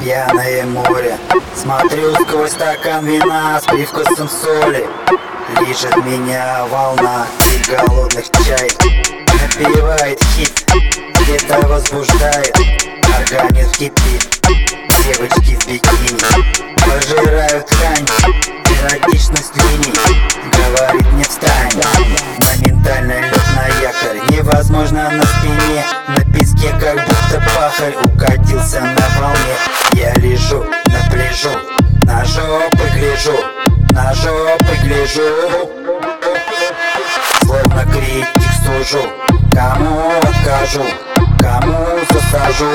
пьяное море Смотрю сквозь стакан вина с привкусом соли. Лежит меня волна и голодных чай Напевает хит, где-то возбуждает. Организм кипит, пахарь Укатился на волне, я лежу на На жопы гляжу, на жопы гляжу. Словно критик сужу, кому откажу, кому засажу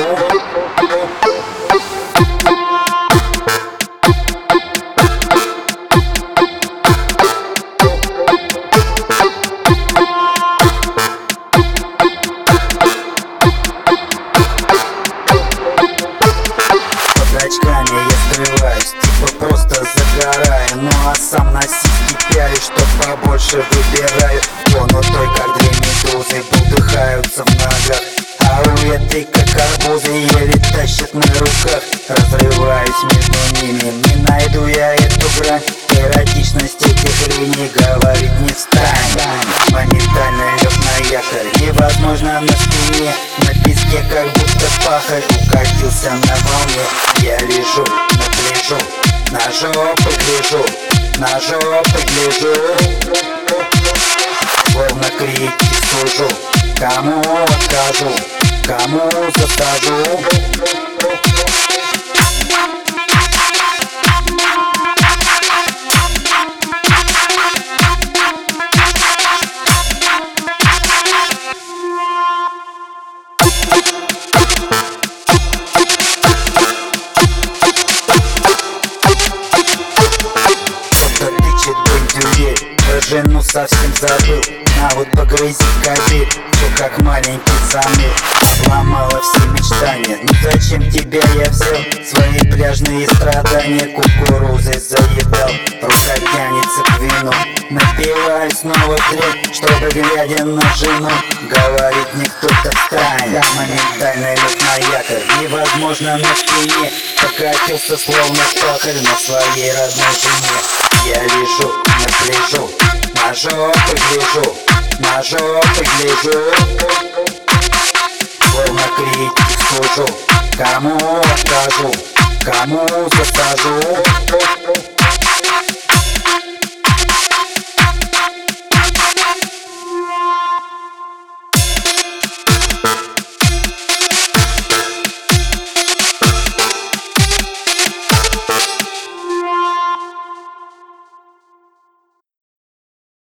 побольше выбираю Вон у той, как две медузы, бултыхаются в ногах. А у этой, как арбузы, еле тащит на руках. Разрываюсь между ними, не найду я эту грань. Эротичность этих линий говорит не встань. Моментально лег на якорь, невозможно на спине. На песке как будто пахарь укатился на волне. Я лежу на на жопы гляжу, на жопы гляжу Словно критик сужу, кому откажу, кому засажу жену совсем забыл. На вот погрызи кабель Все как маленький замер. Обломала все мечтания. Ну зачем тебя я взял? Свои пляжные страдания Кукурузой заедал. Рука тянется к вину Напиваю снова трек Чтобы глядя на жену Говорит мне кто-то встань Я моментально лег на якорь. Невозможно на спине. Покатился словно пахарь На своей родной жене. Я лежу на пляжу На жопы гляжу На жопы гляжу. Словно критик сужу Кому откажу Кому засажу